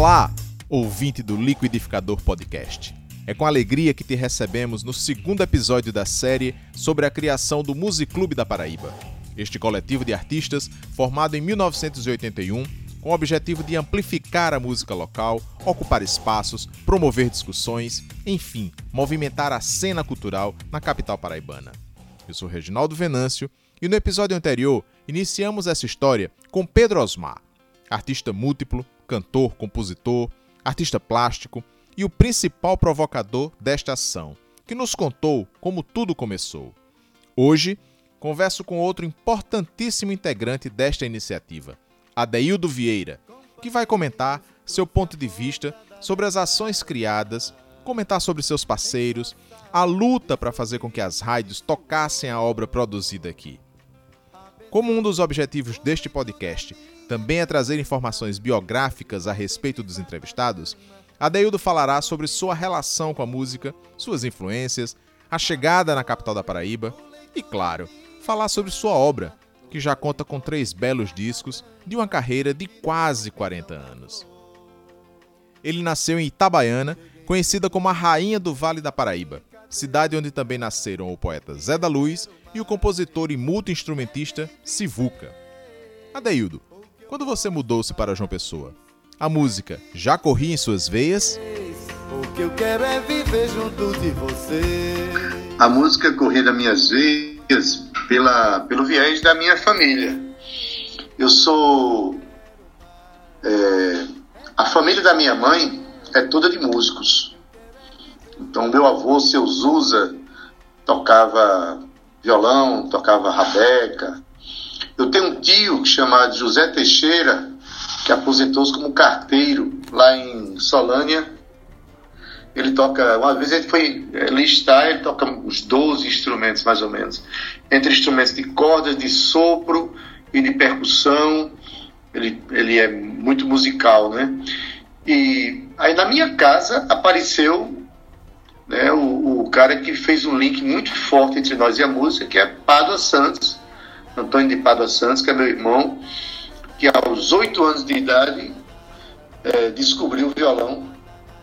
Olá, ouvinte do Liquidificador Podcast. É com alegria que te recebemos no segundo episódio da série sobre a criação do Musiclube da Paraíba. Este coletivo de artistas, formado em 1981, com o objetivo de amplificar a música local, ocupar espaços, promover discussões, enfim, movimentar a cena cultural na capital paraibana. Eu sou Reginaldo Venâncio e no episódio anterior iniciamos essa história com Pedro Osmar, artista múltiplo, cantor, compositor, artista plástico e o principal provocador desta ação, que nos contou como tudo começou. Hoje, converso com outro importantíssimo integrante desta iniciativa, Adeildo Vieira, que vai comentar seu ponto de vista sobre as ações criadas, comentar sobre seus parceiros, a luta para fazer com que as rádios tocassem a obra produzida aqui. Como um dos objetivos deste podcast também é trazer informações biográficas a respeito dos entrevistados, Adeildo falará sobre sua relação com a música, suas influências, a chegada na capital da Paraíba e, claro, falar sobre sua obra, que já conta com três belos discos de uma carreira de quase 40 anos. Ele nasceu em Itabaiana, conhecida como a Rainha do Vale da Paraíba, cidade onde também nasceram o poeta Zé da Luz e o compositor e multi-instrumentista Sivuca. Adeildo, quando você mudou-se para João Pessoa, a música já corria em suas veias? O que eu quero é viver junto de você. A música corria das minhas veias pela, pelo viés da minha família. Eu sou. É, a família da minha mãe é toda de músicos. Então, meu avô, seu Zusa, tocava violão, tocava rabeca, eu tenho um tio chamado José Teixeira, que aposentou-se como carteiro lá em Solânia. Ele toca, uma vez ele foi listar, ele toca uns 12 instrumentos mais ou menos, entre instrumentos de cordas, de sopro e de percussão. Ele, ele é muito musical, né? E aí na minha casa apareceu né, o, o cara que fez um link muito forte entre nós e a música, que é Pádua Santos Antônio de Padua Santos, que é meu irmão, que aos oito anos de idade é, descobriu o violão.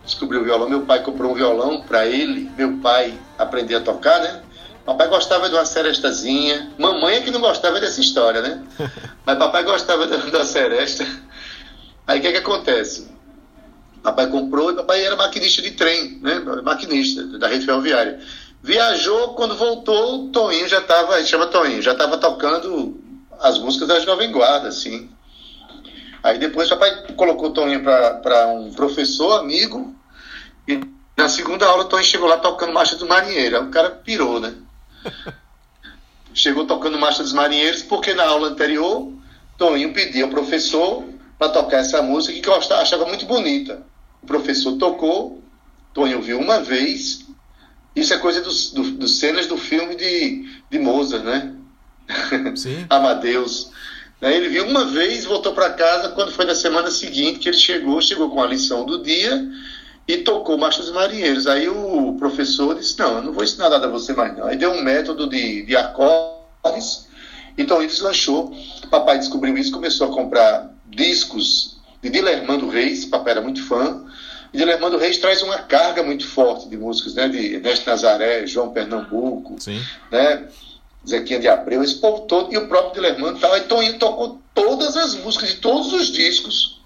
Descobriu o violão. Meu pai comprou um violão para ele, meu pai aprender a tocar, né? Papai gostava de uma serestazinha. Mamãe é que não gostava dessa história, né? Mas papai gostava da, da seresta. Aí o que, é que acontece? Papai comprou e papai era maquinista de trem, né? Maquinista da rede ferroviária. Viajou, quando voltou, o Toninho já estava, a gente chama Toninho, já estava tocando as músicas da Jovem Guarda, assim. Aí depois o papai colocou o Toninho para um professor, amigo, e na segunda aula o Toninho chegou lá tocando Marcha dos Marinheiros. Aí o cara pirou, né? chegou tocando Marcha dos Marinheiros, porque na aula anterior, Toninho pediu ao professor para tocar essa música que eu achava muito bonita. O professor tocou, Toninho viu uma vez, isso é coisa dos, do, dos cenas do filme de, de Mozart, né? Sim. Amadeus. Ele viu uma vez, voltou para casa, quando foi na semana seguinte que ele chegou, chegou com a lição do dia e tocou Marcha dos Marinheiros. Aí o professor disse, não, eu não vou ensinar nada a você mais não. Aí deu um método de, de acordes, então ele deslanchou. Papai descobriu isso, começou a comprar discos de Dilermando Reis, papai era muito fã, e Dilermando Reis traz uma carga muito forte de músicas, né? De Ernesto Nazaré, João Pernambuco, Sim. né? Zequinha de Abreu, esse povo todo, e o próprio Dilermando tal. Então ele tocou todas as músicas de todos os discos.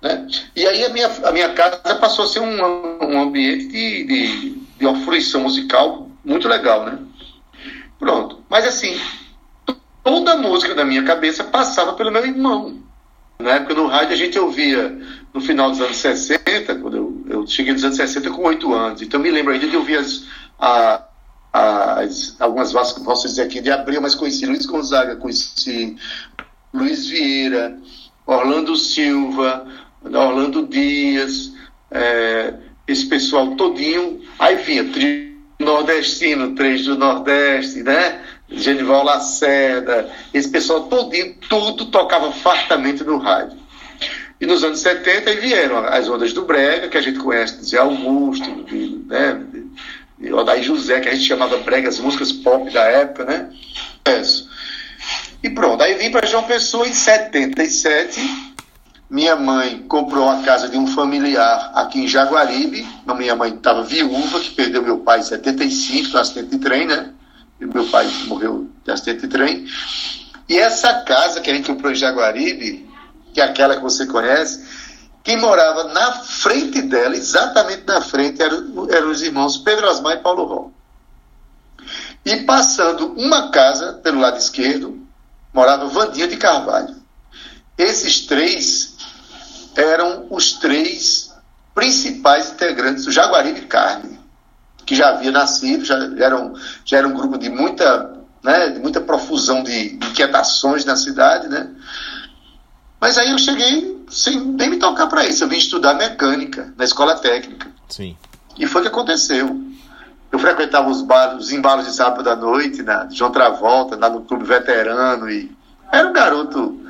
Né? E aí a minha, a minha casa passou a ser um, um ambiente de, de, de uma fruição musical muito legal, né? Pronto. Mas assim, toda a música da minha cabeça passava pelo meu irmão. Na época no rádio a gente ouvia no final dos anos 60, quando eu, eu cheguei nos anos 60 com 8 anos. Então me lembro ainda de ouvir as, a, as, algumas vozes posso dizer aqui de Abril, mas conheci Luiz Gonzaga, conheci Luiz Vieira, Orlando Silva, Orlando Dias, é, esse pessoal todinho. Aí vinha trio nordestino, três do Nordeste, né? Genival Lacerda, esse pessoal todinho, tudo tocava fartamente no rádio. E nos anos 70 aí vieram as ondas do Brega, que a gente conhece de Zé Augusto, de, né, de Odaí José, que a gente chamava Brega, as músicas pop da época, né? E pronto, aí vim para João Pessoa em 77, minha mãe comprou uma casa de um familiar aqui em Jaguaribe. A minha mãe estava viúva, que perdeu meu pai em 75, no acidente de trem, né? E meu pai morreu de acidente de trem. E essa casa que a gente comprou em Jaguaribe, que é aquela que você conhece, quem morava na frente dela, exatamente na frente, eram, os irmãos Pedro Osmar e Paulo Ró. E passando uma casa pelo lado esquerdo, morava Vandinha de Carvalho. Esses três eram os três principais integrantes do Jaguaribe Carne, que já havia nascido, já era um, já era um grupo de muita, né, de muita profusão de inquietações na cidade, né? Mas aí eu cheguei sem nem me tocar para isso. Eu vim estudar mecânica na escola técnica. Sim. E foi o que aconteceu. Eu frequentava os, bar, os embalos de sábado da noite, na João Travolta, lá no clube veterano, e era um garoto,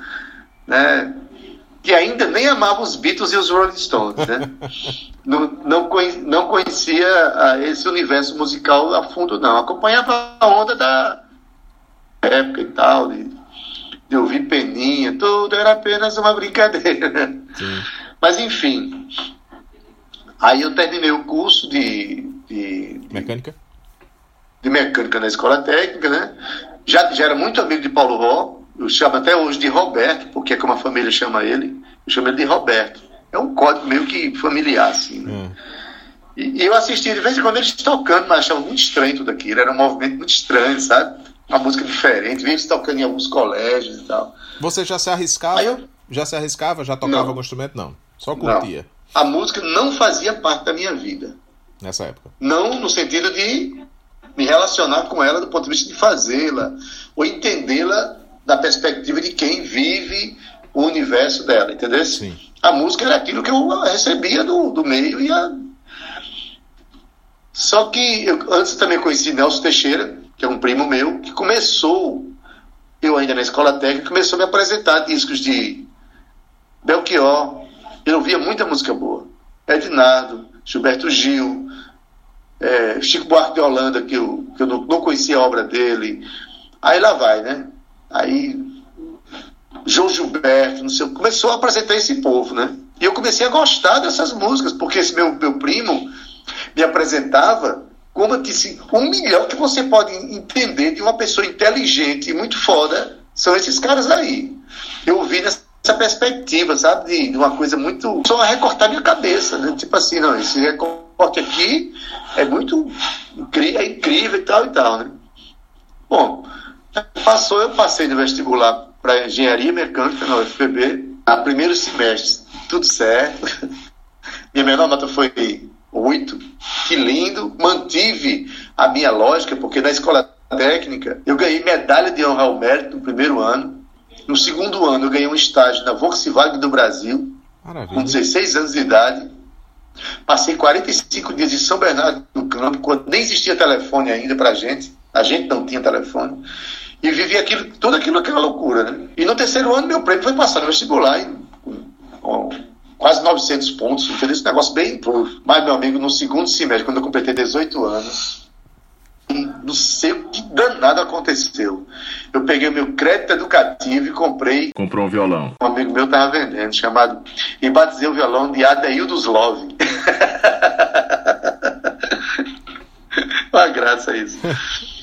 né? Que ainda nem amava os Beatles e os Rolling Stones, né? não, não, não conhecia ah, esse universo musical a fundo, não. Acompanhava a onda da época e tal, de, de ouvir peninha, tudo era apenas uma brincadeira. Né? Mas enfim. Aí eu terminei o curso de, de, de mecânica? De mecânica na escola técnica, né? Já, já era muito amigo de Paulo Ró, eu chamo até hoje de Roberto, porque é como a família chama ele, eu chamo ele de Roberto. É um código meio que familiar, assim, né? Hum. E, e, eu assistia de vez em quando eles tocando, mas achava muito estranho tudo aquilo, era um movimento muito estranho, sabe? Uma música diferente, via eles tocando em alguns colégios e tal. Você já se arriscava? Eu... Já se arriscava? Já tocava não. algum instrumento? Não. Só curtia. Não. A música não fazia parte da minha vida. Nessa época. Não no sentido de me relacionar com ela do ponto de vista de fazê-la ou entendê-la da perspectiva de quem vive o universo dela, entendeu? Sim. A música era aquilo que eu recebia do, do meio e a... Só que eu antes também conheci Nelson Teixeira, que é um primo meu, que começou, eu ainda na escola técnica, começou a me apresentar discos de Belchior. Eu ouvia muita música boa. Ednardo, Gilberto Gil, é, Chico Buarque de Holanda, que eu, que eu não, não conhecia a obra dele. Aí lá vai, né? Aí João Gilberto, não sei, começou a apresentar esse povo, né? E eu comecei a gostar dessas músicas, porque esse meu, meu primo me apresentava como eu disse, o melhor que você pode entender de uma pessoa inteligente e muito foda são esses caras aí. Eu ouvi nessa perspectiva, sabe, de, uma coisa muito. Só recortar minha cabeça, né? Tipo assim, não, esse recorte aqui é muito incrível, é incrível e tal e tal, né? Bom, Passou, eu passei no vestibular para engenharia mecânica na UFPB, a primeiro semestre, tudo certo. Minha menor nota foi 8, que lindo. Mantive a minha lógica, porque na escola técnica eu ganhei medalha de honra ao mérito no primeiro ano. No segundo ano eu ganhei um estágio na Volkswagen do Brasil, Maravilha. com 16 anos de idade. Passei 45 dias em São Bernardo do Campo, quando nem existia telefone ainda para gente. A gente não tinha telefone. E vivi aquilo, tudo aquilo, aquela loucura, né? E no terceiro ano, meu prêmio foi passar no vestibular, e, com, quase 900 pontos, entendeu? Esse negócio bem. Mas, meu amigo, no segundo semestre, quando eu completei 18 anos, não sei o que danado aconteceu. Eu peguei o meu crédito educativo e comprei. Comprou um violão. Um amigo meu estava vendendo, chamado. E batizei o violão de Adeildos Love. Uma graça isso.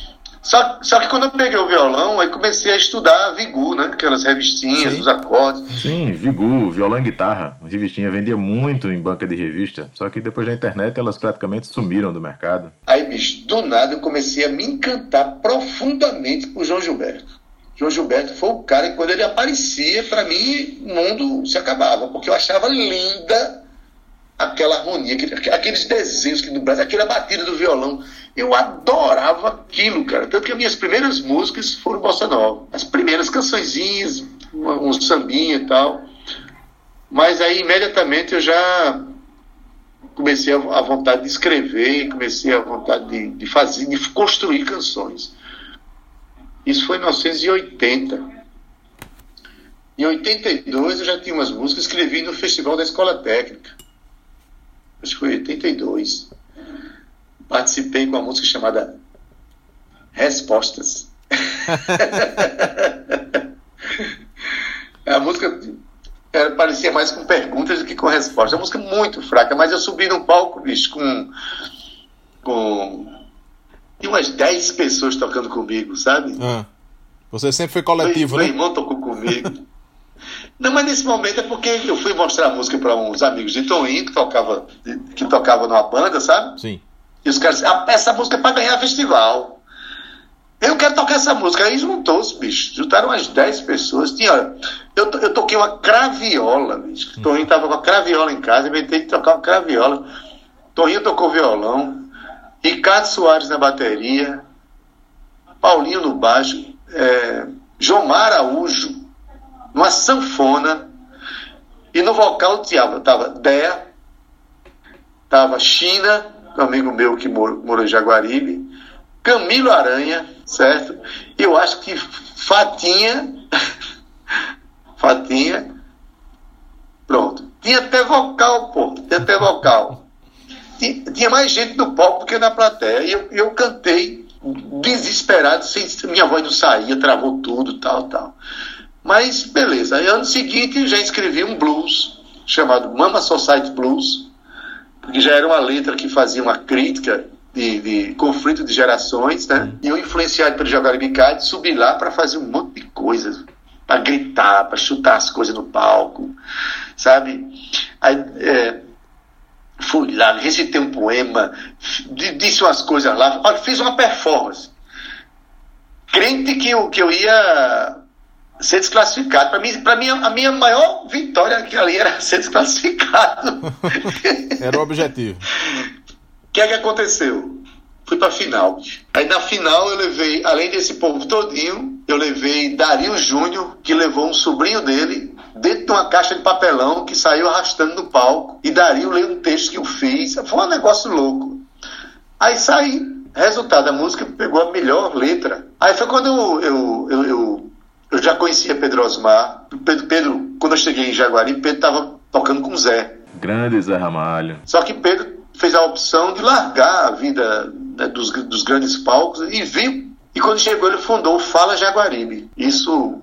Só, só que quando eu peguei o violão, aí comecei a estudar Vigu, né? Aquelas revistinhas, Sim. os acordes. Sim, Vigu, violão e guitarra. Revistinha vendia muito em banca de revista. Só que depois da internet elas praticamente sumiram do mercado. Aí, bicho, do nada eu comecei a me encantar profundamente por João Gilberto. João Gilberto foi o cara que quando ele aparecia, para mim, o mundo se acabava, porque eu achava linda aquela harmonia, aqueles desenhos que no Brasil, aquela batida do violão. Eu adorava aquilo, cara. Tanto que as minhas primeiras músicas foram bossa nova. As primeiras cançõezinhas, um sambinha e tal. Mas aí imediatamente eu já comecei a, vontade de escrever, comecei a vontade de, de fazer, de construir canções. Isso foi em 1980. Em 82 eu já tinha umas músicas, escrevi no Festival da Escola Técnica. Acho que foi 82 participei com uma música chamada Respostas. a música era, parecia mais com perguntas do que com respostas. A música muito fraca, mas eu subi no palco, bicho, com. com. Tinha umas 10 pessoas tocando comigo, sabe? Ah. Você sempre foi coletivo, meu, né? Meu irmão tocou comigo. Não, mas nesse momento é porque eu fui mostrar a música para uns amigos de Toninho que tocava, que tocava numa banda, sabe? Sim. E os caras disseram, ah, essa música é para ganhar festival. Eu quero tocar essa música. Aí juntou-se, bicho. Juntaram umas 10 pessoas. Tinha, eu, eu toquei uma craviola, bicho. Hum. Toninho tava com a craviola em casa, inventei de tocar uma craviola. Toninho tocou violão. Ricardo Soares na bateria. Paulinho no baixo. É, Jomar Araújo numa sanfona. E no vocal tava, tava Dea, tava China, um amigo meu que mora, mora em Jaguaribe, Camilo Aranha, certo? E eu acho que Fatinha, Fatinha, pronto. Tinha até vocal, pô, tinha até vocal. Tinha, tinha mais gente no palco do que na plateia. E eu, eu cantei desesperado, sem, minha voz não saía, travou tudo, tal, tal. Mas beleza. Aí ano seguinte já escrevi um blues chamado Mama Society Blues, porque já era uma letra que fazia uma crítica de, de conflito de gerações, né? E eu influenciado pelo Jaguaribe Cade, subi lá para fazer um monte de coisas, para gritar, para chutar as coisas no palco, sabe? Aí, é, fui lá, recitei um poema, disse umas coisas lá, fiz uma performance. Crente que eu, que eu ia ser desclassificado. Para mim, para mim, a minha maior vitória aqui ali era ser desclassificado. era o objetivo. O que é que aconteceu? Fui para final. Aí na final eu levei, além desse povo todinho, eu levei Dario Júnior, que levou um sobrinho dele dentro de uma caixa de papelão que saiu arrastando no palco. E Dario leu um texto que eu fiz. Foi um negócio louco. Aí saí. Resultado, a música pegou a melhor letra. Aí foi quando eu, eu, eu, eu eu já conhecia Pedro Osmar. Pedro, Pedro quando eu cheguei em Jaguari, Pedro estava tocando com Zé. Grande Zé Ramalho. Só que Pedro fez a opção de largar a vida né, dos, dos grandes palcos e viu. E quando chegou, ele fundou o Fala Jaguaribe. Isso,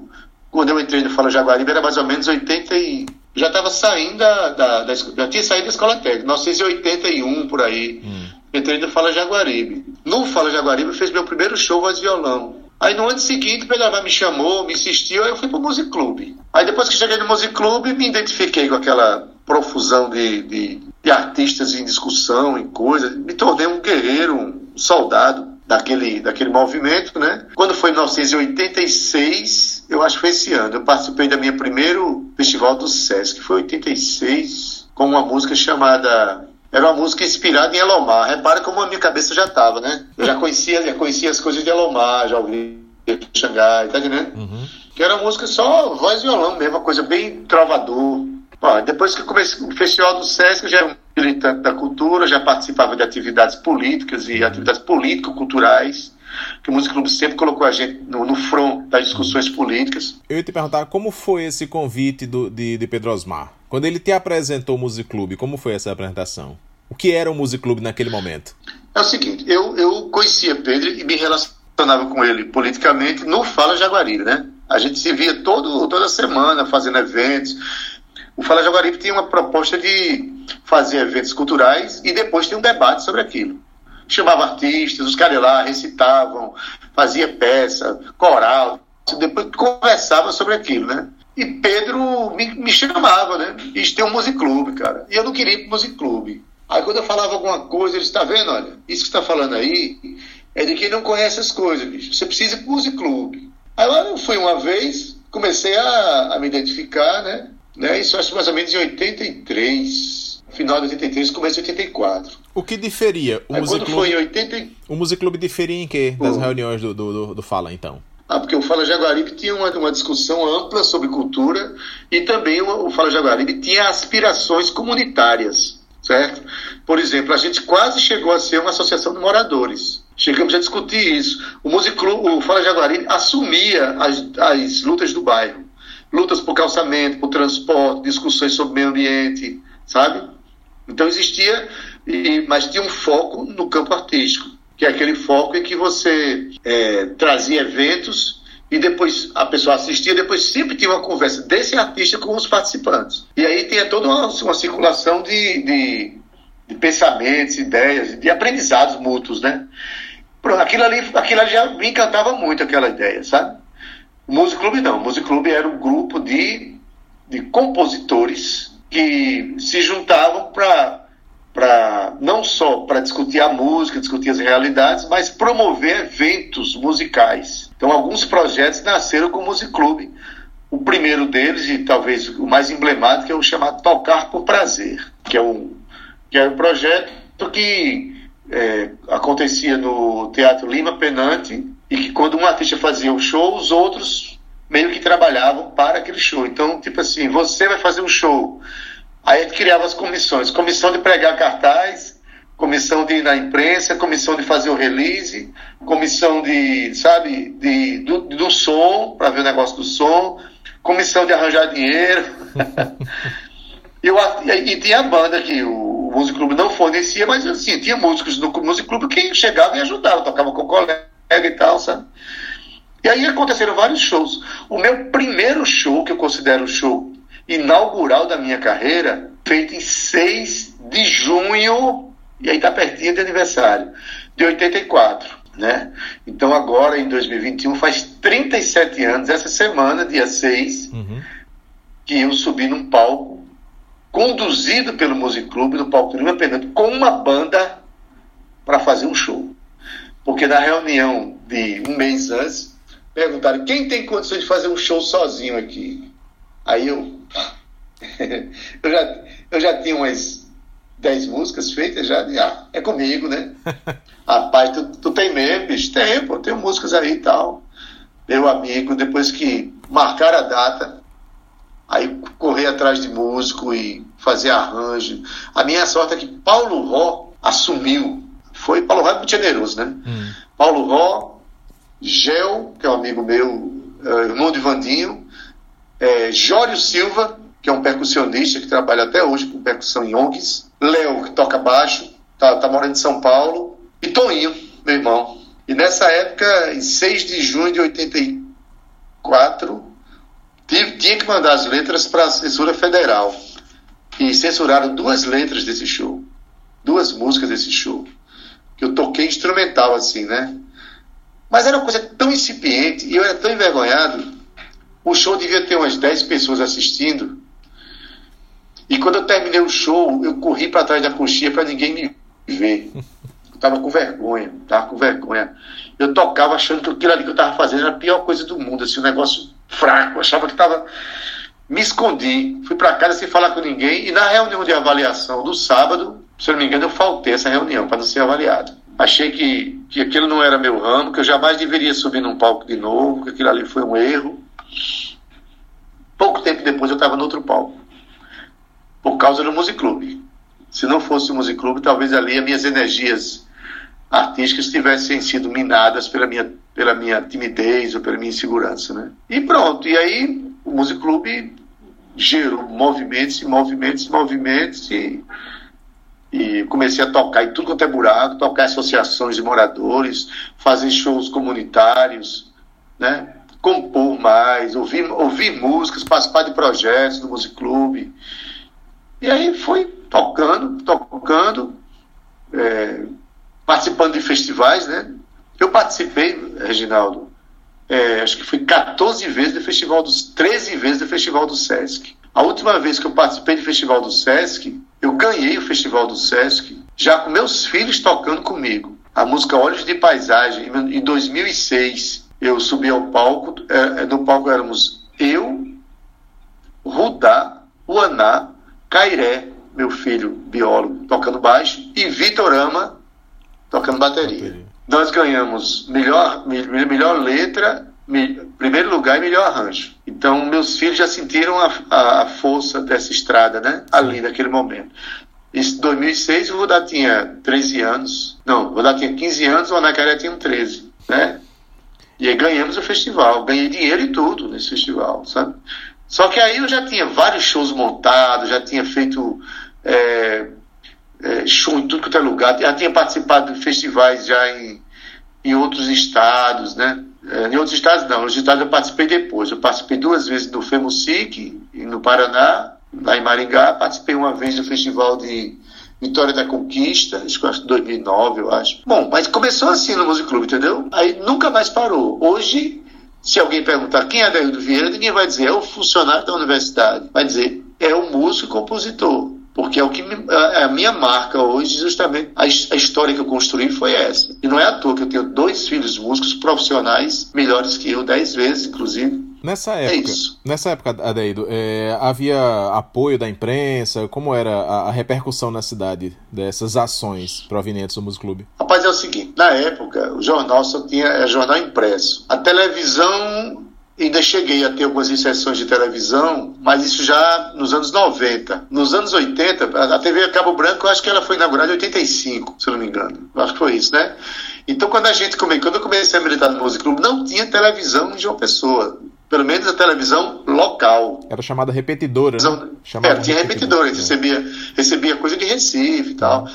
quando eu entrei no Fala Jaguaribe, era mais ou menos 80 e... Já estava saindo da, da, da, Já tinha saído da escola técnica, 1981 por aí. Hum. Entrei no Fala Jaguaribe. No Fala Jaguaribe, fez meu primeiro show voz violão. Aí no ano seguinte, Pedro me chamou, me insistiu, aí eu fui pro Music Club. Aí depois que cheguei no Music Club, me identifiquei com aquela profusão de, de, de artistas em discussão, em coisas. Me tornei um guerreiro, um soldado daquele, daquele movimento, né? Quando foi em 1986, eu acho que foi esse ano, eu participei da minha primeiro festival do Sesc, que foi 86, com uma música chamada era uma música inspirada em Elomar. Repara como a minha cabeça já estava, né? Eu já conhecia, já conhecia as coisas de Elomar, já ouvi Xangai, tá entendendo? Uhum. Que era uma música só voz e violão mesmo, uma coisa bem trovador. Depois que comecei o Festival do Sesc, eu já era um militante da cultura, já participava de atividades políticas e atividades político-culturais que o Música Clube sempre colocou a gente no, no front das discussões políticas. Eu ia te perguntar como foi esse convite do, de, de Pedro Osmar? Quando ele te apresentou o Music Club, como foi essa apresentação? O que era o Music Club naquele momento? É o seguinte, eu, eu conhecia Pedro e me relacionava com ele politicamente no Fala Jaguaribe, né? A gente se via todo, toda semana fazendo eventos. O Fala Jaguaribe tinha uma proposta de fazer eventos culturais e depois tinha um debate sobre aquilo chamava artistas, os caras lá recitavam, fazia peça, coral, depois conversava sobre aquilo, né? E Pedro me, me chamava, né? Isso tem um musiclube, cara. E eu não queria ir pro musiclube. Aí quando eu falava alguma coisa, ele está vendo, olha, isso que está falando aí é de quem não conhece as coisas, bicho. Você precisa ir pro musiclube. Aí lá eu fui uma vez, comecei a, a me identificar, né? né? Isso acho mais ou menos em 83, final de 83, começo de 84. O que diferia? O Music Club... foi em 80... O Music Club diferia em quê das reuniões do, do, do, Fala, então? Ah, porque o Fala Jaguaribe tinha uma, uma discussão ampla sobre cultura e também o, o Fala Jaguaribe tinha aspirações comunitárias, certo? Por exemplo, a gente quase chegou a ser uma associação de moradores. Chegamos a discutir isso. O Music Club, o Fala Jaguaribe assumia as, as lutas do bairro. Lutas por calçamento, por transporte, discussões sobre meio ambiente, sabe? Então existia mas tinha um foco no campo artístico, que é aquele foco em que você é, trazia eventos e depois a pessoa assistia, depois sempre tinha uma conversa desse artista com os participantes. E aí tinha toda uma, uma circulação de, de, de, pensamentos, ideias, de aprendizados mútuos, né? Aquilo ali, aquilo ali já me encantava muito, aquela ideia, sabe? O Music Club não, o Music Club era um grupo de, de compositores que se juntavam para para não só para discutir a música, discutir as realidades, mas promover eventos musicais. Então, alguns projetos nasceram com o Music Club. O primeiro deles, e talvez o mais emblemático, é o chamado Tocar por Prazer, que é um, que é um projeto que é, acontecia no Teatro Lima Penante e que quando um artista fazia um show, os outros meio que trabalhavam para aquele show. Então, tipo assim, você vai fazer um show Aí a gente criava as comissões, comissão de pregar cartaz, comissão de ir na imprensa, comissão de fazer o release, comissão de, sabe, de, do, do som, para ver o negócio do som, comissão de arranjar dinheiro. Eu, e, e tinha a banda que o, o Músico Clube não fornecia, mas assim, tinha músicos no Músico Clube que chegavam e ajudavam, tocava com o colega e tal, sabe? E aí aconteceram vários shows. O meu primeiro show, que eu considero o show inaugural da minha carreira, feito em 6 de junho, e aí está pertinho de aniversário, de 84. Né? Então agora, em 2021, faz 37 anos, essa semana, dia 6, uhum. que eu subi num palco, conduzido pelo Music Club, no palco do Lima Pernambuco, com uma banda para fazer um show. Porque na reunião de um mês antes, perguntaram quem tem condições de fazer um show sozinho aqui. Aí eu eu, já, eu já tinha umas 10 músicas feitas já, de, ah, é comigo, né? Rapaz, tu, tu tem mesmo, bicho? Tem, pô, tenho músicas aí e tal. Meu amigo, depois que marcar a data, aí correr atrás de músico e fazer arranjo. A minha sorte é que Paulo Ró assumiu. Foi, Paulo Ró é muito generoso, né? Hum. Paulo Ró, Gel, que é um amigo meu, é, irmão de Vandinho, é, Jório Silva, que é um percussionista que trabalha até hoje com percussão em ONGs, Léo, que toca baixo, tá, tá morando em São Paulo, e Toninho, meu irmão. E nessa época, em 6 de junho de 84, tive, tinha que mandar as letras para a censura federal. E censuraram duas letras desse show, duas músicas desse show, que eu toquei instrumental assim, né? Mas era uma coisa tão incipiente e eu era tão envergonhado. O show devia ter umas 10 pessoas assistindo e quando eu terminei o show, eu corri para trás da coxinha para ninguém me ver. Eu tava com vergonha, tava com vergonha. Eu tocava achando que aquilo ali que eu tava fazendo era a pior coisa do mundo, assim, um negócio fraco. Eu achava que tava. Me escondi, fui para casa sem falar com ninguém. E na reunião de avaliação do sábado, se eu não me engano, eu faltei essa reunião para não ser avaliado. Achei que, que aquilo não era meu ramo, que eu jamais deveria subir num palco de novo, que aquilo ali foi um erro. Pouco tempo depois eu estava no outro palco por causa do Music Club. Se não fosse o Music Club, talvez ali as minhas energias artísticas tivessem sido minadas pela minha, pela minha timidez ou pela minha insegurança, né? E pronto, e aí o Music Club gerou movimentos e movimentos e movimentos e, e comecei a tocar em tudo quanto é buraco, tocar associações de moradores, fazer shows comunitários, né? compor mais, ouvir, ouvir músicas, participar de projetos do Music Club, e aí foi tocando, tocando, é, participando de festivais, né? Eu participei, Reginaldo, é, acho que fui 14 vezes do festival dos 13 vezes do festival do Sesc. A última vez que eu participei do festival do Sesc, eu ganhei o festival do Sesc, já com meus filhos tocando comigo. A música Olhos de Paisagem, em 2006, eu subi ao palco, é, é, no palco éramos eu, Rudá, o Aná, Cairé, meu filho biólogo, tocando baixo, e Vitorama tocando bateria. bateria. Nós ganhamos melhor, melhor letra, me, primeiro lugar e melhor arranjo. Então, meus filhos já sentiram a, a, a força dessa estrada, né? Ali, naquele momento. Em 2006, o Vodá tinha 13 anos. Não, o Vodá tinha 15 anos, o Anacaré tinha 13, né? E aí ganhamos o festival. Ganhei dinheiro e tudo nesse festival, sabe? Só que aí eu já tinha vários shows montados, já tinha feito é, é, show em tudo quanto é lugar, já tinha participado de festivais já em, em outros estados, né? É, em outros estados não, nos estados eu participei depois. Eu participei duas vezes do FEMUSIC, no Paraná, lá em Maringá. Participei uma vez do Festival de Vitória da Conquista, isso acho que 2009, eu acho. Bom, mas começou assim no Músico Clube, entendeu? Aí nunca mais parou. Hoje, se alguém perguntar quem é Adaildo Vieira, ninguém vai dizer é o funcionário da universidade. Vai dizer é o músico e compositor porque é o que me, a, a, minha marca hoje, justamente a, a, história que eu construí foi essa. E não é à toa que eu tenho dois filhos músicos profissionais melhores que eu, dez vezes, inclusive. Nessa é época, é nessa época, Adeido, é, havia apoio da imprensa? Como era a, a, repercussão na cidade dessas ações provenientes do Músico Clube? Rapaz, é o seguinte, na época o jornal só tinha é, jornal impresso. A televisão Ainda cheguei a ter algumas inserções de televisão, mas isso já nos anos 90. Nos anos 80, a TV Cabo Branco, eu acho que ela foi inaugurada em 85, se eu não me engano. Acho que foi isso, né? Então, quando a gente come, quando eu comecei a militar no Music Club, não tinha televisão em João Pessoa. Pelo menos a televisão local. Era chamada repetidora, né? Chamada é, tinha repetidora, repetidora. recebia, recebia coisa de Recife e tal.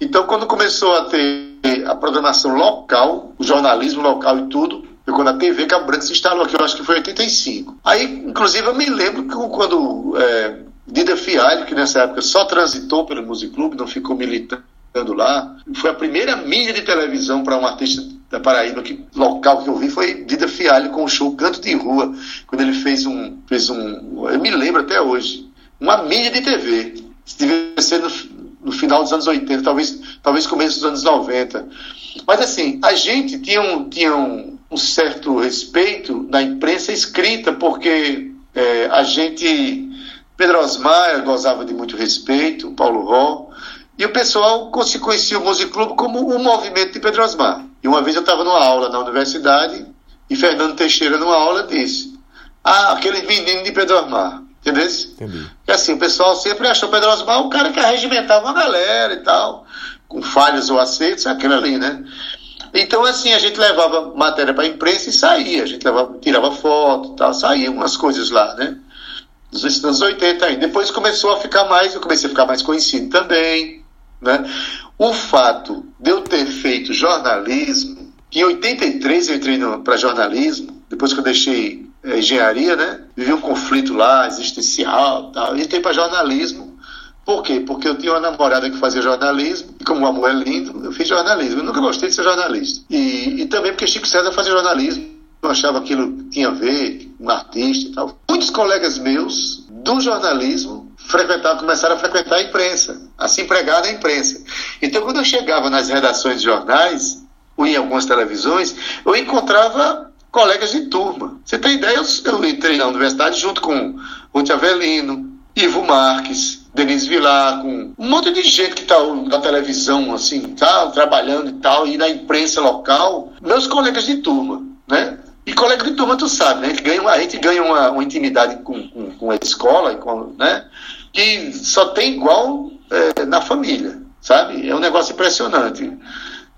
Então, quando começou a ter a programação local, o jornalismo local e tudo, foi quando a TV Cabo Branco se instalou aqui, eu acho que foi em 85. Aí, inclusive, eu me lembro que quando é, Dida Fialho, que nessa época só transitou pelo Music Club, não ficou militando lá, foi a primeira mídia de televisão para um artista da Paraíba que local que eu vi foi Dida Fialho com o show Canto de Rua, quando ele fez um, fez um, eu me lembro até hoje, uma mídia de TV. Se ser no, no final dos anos 80, talvez, talvez começo dos anos 90. Mas assim, a gente tinha um, tinha um, um certo respeito da imprensa escrita, porque é, a gente, Pedro Osmar gozava de muito respeito, Paulo Ró, e o pessoal conhecia o Music Club como um movimento de Pedro Osmar. E uma vez eu estava numa aula na universidade e Fernando Teixeira, numa aula, disse: Ah, aquele menino de Pedro Osmar. Entendeu? Entendi. E assim, o pessoal sempre achou Pedro Osmar um cara que arregimentava uma galera e tal, com falhas ou acertos, aquilo ali, né? Então, assim, a gente levava matéria para a imprensa e saía. A gente levava, tirava foto tal, saía umas coisas lá, né? Nos anos 80 ainda. Depois começou a ficar mais, eu comecei a ficar mais conhecido também, né? O fato de eu ter feito jornalismo, que em 83 eu entrei para jornalismo, depois que eu deixei é, engenharia, né? Vivi um conflito lá, existencial tal, e entrei para jornalismo por quê? Porque eu tinha uma namorada que fazia jornalismo, e como o amor é lindo, eu fiz jornalismo. Eu nunca gostei de ser jornalista. E, e também porque Chico César fazia jornalismo. Eu achava aquilo tinha a ver, um artista e tal. Muitos colegas meus do jornalismo frequentavam, começaram a frequentar a imprensa, a se empregar na imprensa. Então, quando eu chegava nas redações de jornais, ou em algumas televisões, eu encontrava colegas de turma. Você tem ideia? Eu, eu entrei na universidade junto com Ruth Avelino, Ivo Marques, Denise Vilar, com um monte de gente que está na televisão, assim, tá, trabalhando e tal, e na imprensa local, meus colegas de turma, né? E colega de turma, tu sabe, né? A gente ganha, a gente ganha uma, uma intimidade com, com, com, a escola, com, né? Que só tem igual é, na família, sabe? É um negócio impressionante.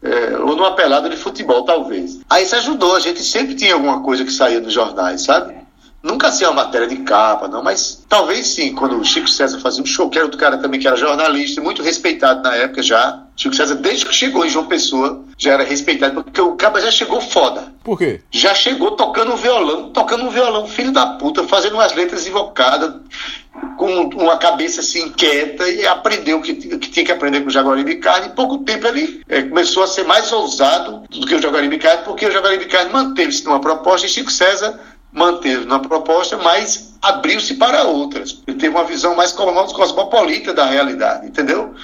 É, ou numa pelada de futebol, talvez. Aí isso ajudou, a gente sempre tinha alguma coisa que saía nos jornais, sabe? Nunca assim uma matéria de capa, não, mas talvez sim, quando o Chico César fazia um show, que era outro cara também que era jornalista, muito respeitado na época já. Chico César, desde que chegou em João Pessoa, já era respeitado, porque o cara já chegou foda. Por quê? Já chegou tocando um violão, tocando um violão, filho da puta, fazendo umas letras invocadas, com uma cabeça assim inquieta, e aprendeu o que, que tinha que aprender com o Jaguaribe Carne. Em pouco tempo ele é, começou a ser mais ousado do que o Jaguaribe Carne, porque o Jaguaribe Carne manteve-se numa proposta e Chico César manteve na proposta, mas abriu-se para outras. Ele teve uma visão mais cosmopolita da realidade, entendeu?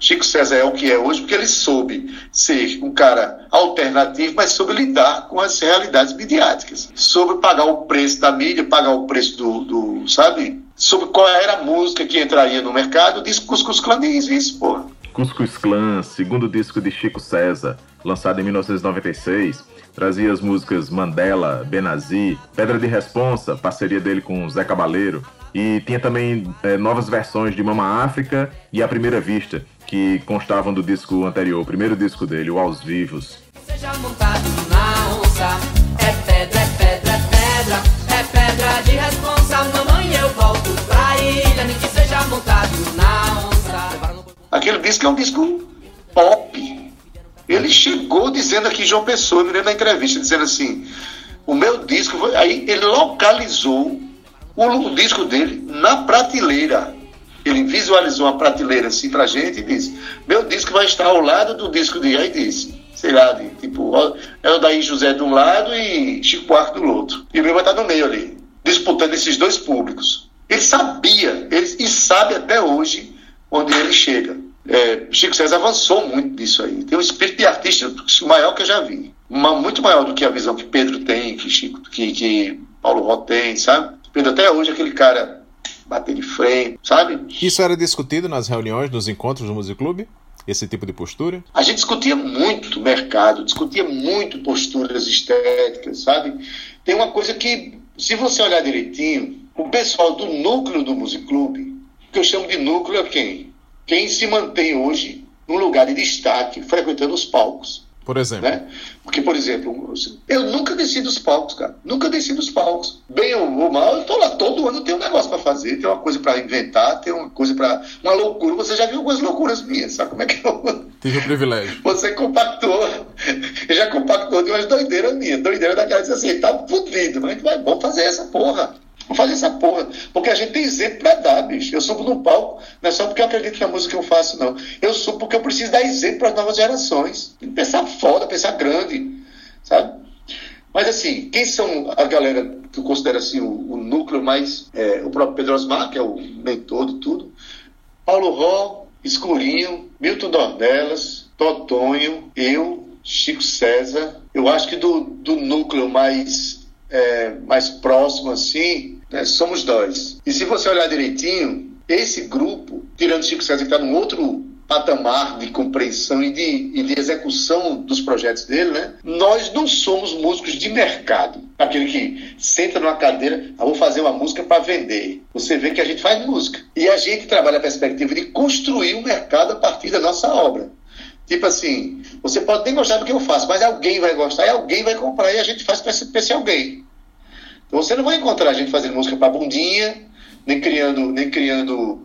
Chico César é o que é hoje porque ele soube ser um cara alternativo, mas soube lidar com as realidades midiáticas. Soube pagar o preço da mídia, pagar o preço do, do sabe? Sobre qual era a música que entraria no mercado, disse Cuscuz Clã diz isso, porra. Cuscuz Clã, segundo disco de Chico César, lançado em 1996, trazia as músicas Mandela, Benazi, Pedra de Responsa, parceria dele com Zé Cabaleiro, e tinha também é, novas versões de Mama África e A Primeira Vista, que constavam do disco anterior, o primeiro disco dele, o Aos Vivos. Seja montado na onça, é pedra, é pedra, é pedra, é pedra de responsa, Aquele disco é um disco pop, Ele chegou dizendo aqui, João Pessoa, me lembro da entrevista, dizendo assim: o meu disco foi. Aí ele localizou o, o disco dele na prateleira. Ele visualizou uma prateleira assim pra gente e disse: Meu disco vai estar ao lado do disco de. Aí disse: Sei lá, de, tipo, é o daí José de um lado e Chico Buarque do outro. E o meu vai estar no meio ali, disputando esses dois públicos. Ele sabia, ele, e sabe até hoje onde ele chega. É, Chico César avançou muito nisso aí. Tem um espírito de artista maior que eu já vi. Uma, muito maior do que a visão que Pedro tem, que Chico, que, que Paulo Ró tem, sabe? Pedro até hoje é aquele cara bater de frente, sabe? Isso era discutido nas reuniões, nos encontros do Music Club? Esse tipo de postura? A gente discutia muito mercado, discutia muito posturas estéticas, sabe? Tem uma coisa que, se você olhar direitinho, o pessoal do núcleo do Music Club, que eu chamo de núcleo é quem? quem se mantém hoje num lugar de destaque, frequentando os palcos. Por exemplo? Né? Porque, por exemplo, eu nunca desci dos palcos, cara. Nunca desci dos palcos. Bem ou mal, eu tô lá todo ano, tem um negócio para fazer, tem uma coisa para inventar, tem uma coisa para Uma loucura. Você já viu algumas loucuras minhas, sabe como é que eu. Tive o privilégio. Você compactou. Já compactou de umas doideiras minhas. Doideira daquela diz assim, tá fudido, mas vai, vamos fazer essa porra. Vamos fazer essa porra. Porque a gente tem exemplo pra dar, bicho. Eu subo no palco, não é só porque eu acredito na música que eu faço, não. Eu subo porque eu preciso dar exemplo para as novas gerações. Pensar foda, pensar grande, sabe? Mas assim, quem são a galera que eu considero assim o, o núcleo mais. É, o próprio Pedro Osmar, que é o mentor de tudo. Paulo Ró, Escurinho, Milton Dornelas, Totonho, eu, Chico César. Eu acho que do, do núcleo mais, é, mais próximo assim, né, somos dois. E se você olhar direitinho, esse grupo, tirando Chico César, que está num outro patamar de compreensão e de, e de, execução dos projetos dele, né? Nós não somos músicos de mercado. Aquele que senta numa cadeira, ah, vou fazer uma música para vender. Você vê que a gente faz música. E a gente trabalha a perspectiva de construir um mercado a partir da nossa obra. Tipo assim, você pode nem gostar do que eu faço, mas alguém vai gostar e alguém vai comprar e a gente faz para esse alguém. Então você não vai encontrar a gente fazendo música para bundinha, nem criando, nem criando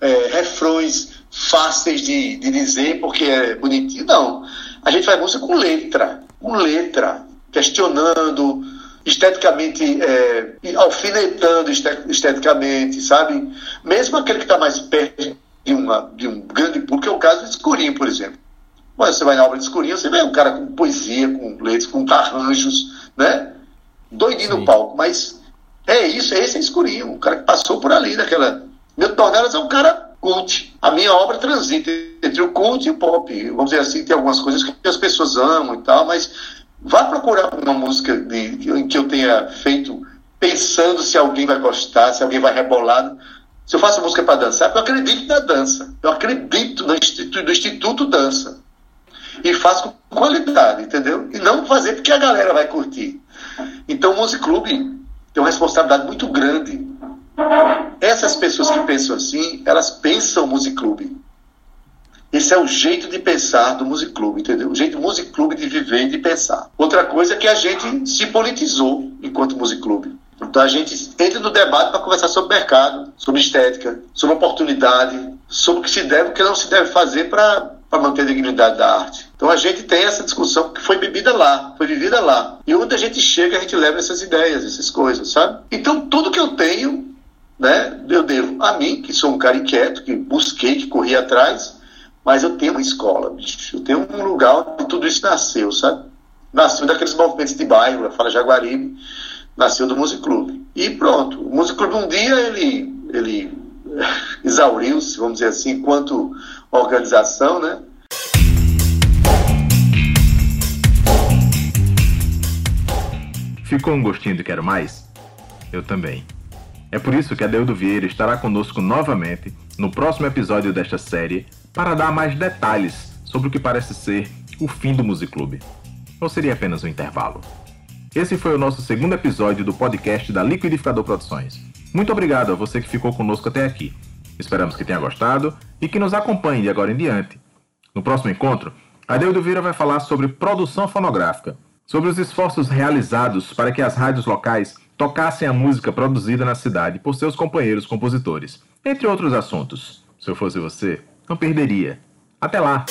é, refrões fáceis de, de dizer porque é bonitinho, não. A gente faz música com letra, com letra, questionando, esteticamente, é, alfinetando esteticamente, sabe? Mesmo aquele que está mais perto de, uma, de um grande público, é o caso de Escurinho, por exemplo. Mas você vai na obra de Escurinho, você vê um cara com poesia, com letras, com arranjos, né? doidinho Sim. no palco, mas é isso, é esse é escurinho, o cara que passou por ali naquela. Meu Tornelas é um cara cult. A minha obra transita entre o cult e o pop. Vamos dizer assim, tem algumas coisas que as pessoas amam e tal, mas vá procurar uma música de, que eu tenha feito pensando se alguém vai gostar, se alguém vai rebolar. Se eu faço música para dançar, eu acredito na dança. Eu acredito no Instituto, no instituto Dança. E faço com qualidade, entendeu? E não fazer porque a galera vai curtir. Então o Music Club tem uma responsabilidade muito grande. Essas pessoas que pensam assim, elas pensam Music Club. Esse é o jeito de pensar do Music Club, entendeu? O jeito do Music Club de viver e de pensar. Outra coisa é que a gente se politizou enquanto Music Club. Então a gente entra no debate para conversar sobre mercado, sobre estética, sobre oportunidade, sobre o que se deve e o que não se deve fazer para manter a dignidade da arte. Então a gente tem essa discussão que foi bebida lá, foi vivida lá. E onde a gente chega, a gente leva essas ideias, essas coisas, sabe? Então tudo que eu tenho, né, eu devo a mim, que sou um cara inquieto, que busquei, que corri atrás, mas eu tenho uma escola, bicho. Eu tenho um lugar onde tudo isso nasceu, sabe? Nasceu daqueles movimentos de bairro, Fala Jaguaribe, nasceu do Music Club. E pronto, o Music Club um dia ele, ele exauriu-se, vamos dizer assim, enquanto organização, né? Ficou um gostinho de quero mais? Eu também. É por isso que Adeudo Vieira estará conosco novamente no próximo episódio desta série para dar mais detalhes sobre o que parece ser o fim do Music Club. Ou seria apenas um intervalo? Esse foi o nosso segundo episódio do podcast da Liquidificador Produções. Muito obrigado a você que ficou conosco até aqui. Esperamos que tenha gostado e que nos acompanhe de agora em diante. No próximo encontro, Adeudo Vieira vai falar sobre produção fonográfica, sobre os esforços realizados para que as rádios locais tocassem a música produzida na cidade por seus companheiros compositores, entre outros assuntos. Se eu fosse você, não perderia. Até lá!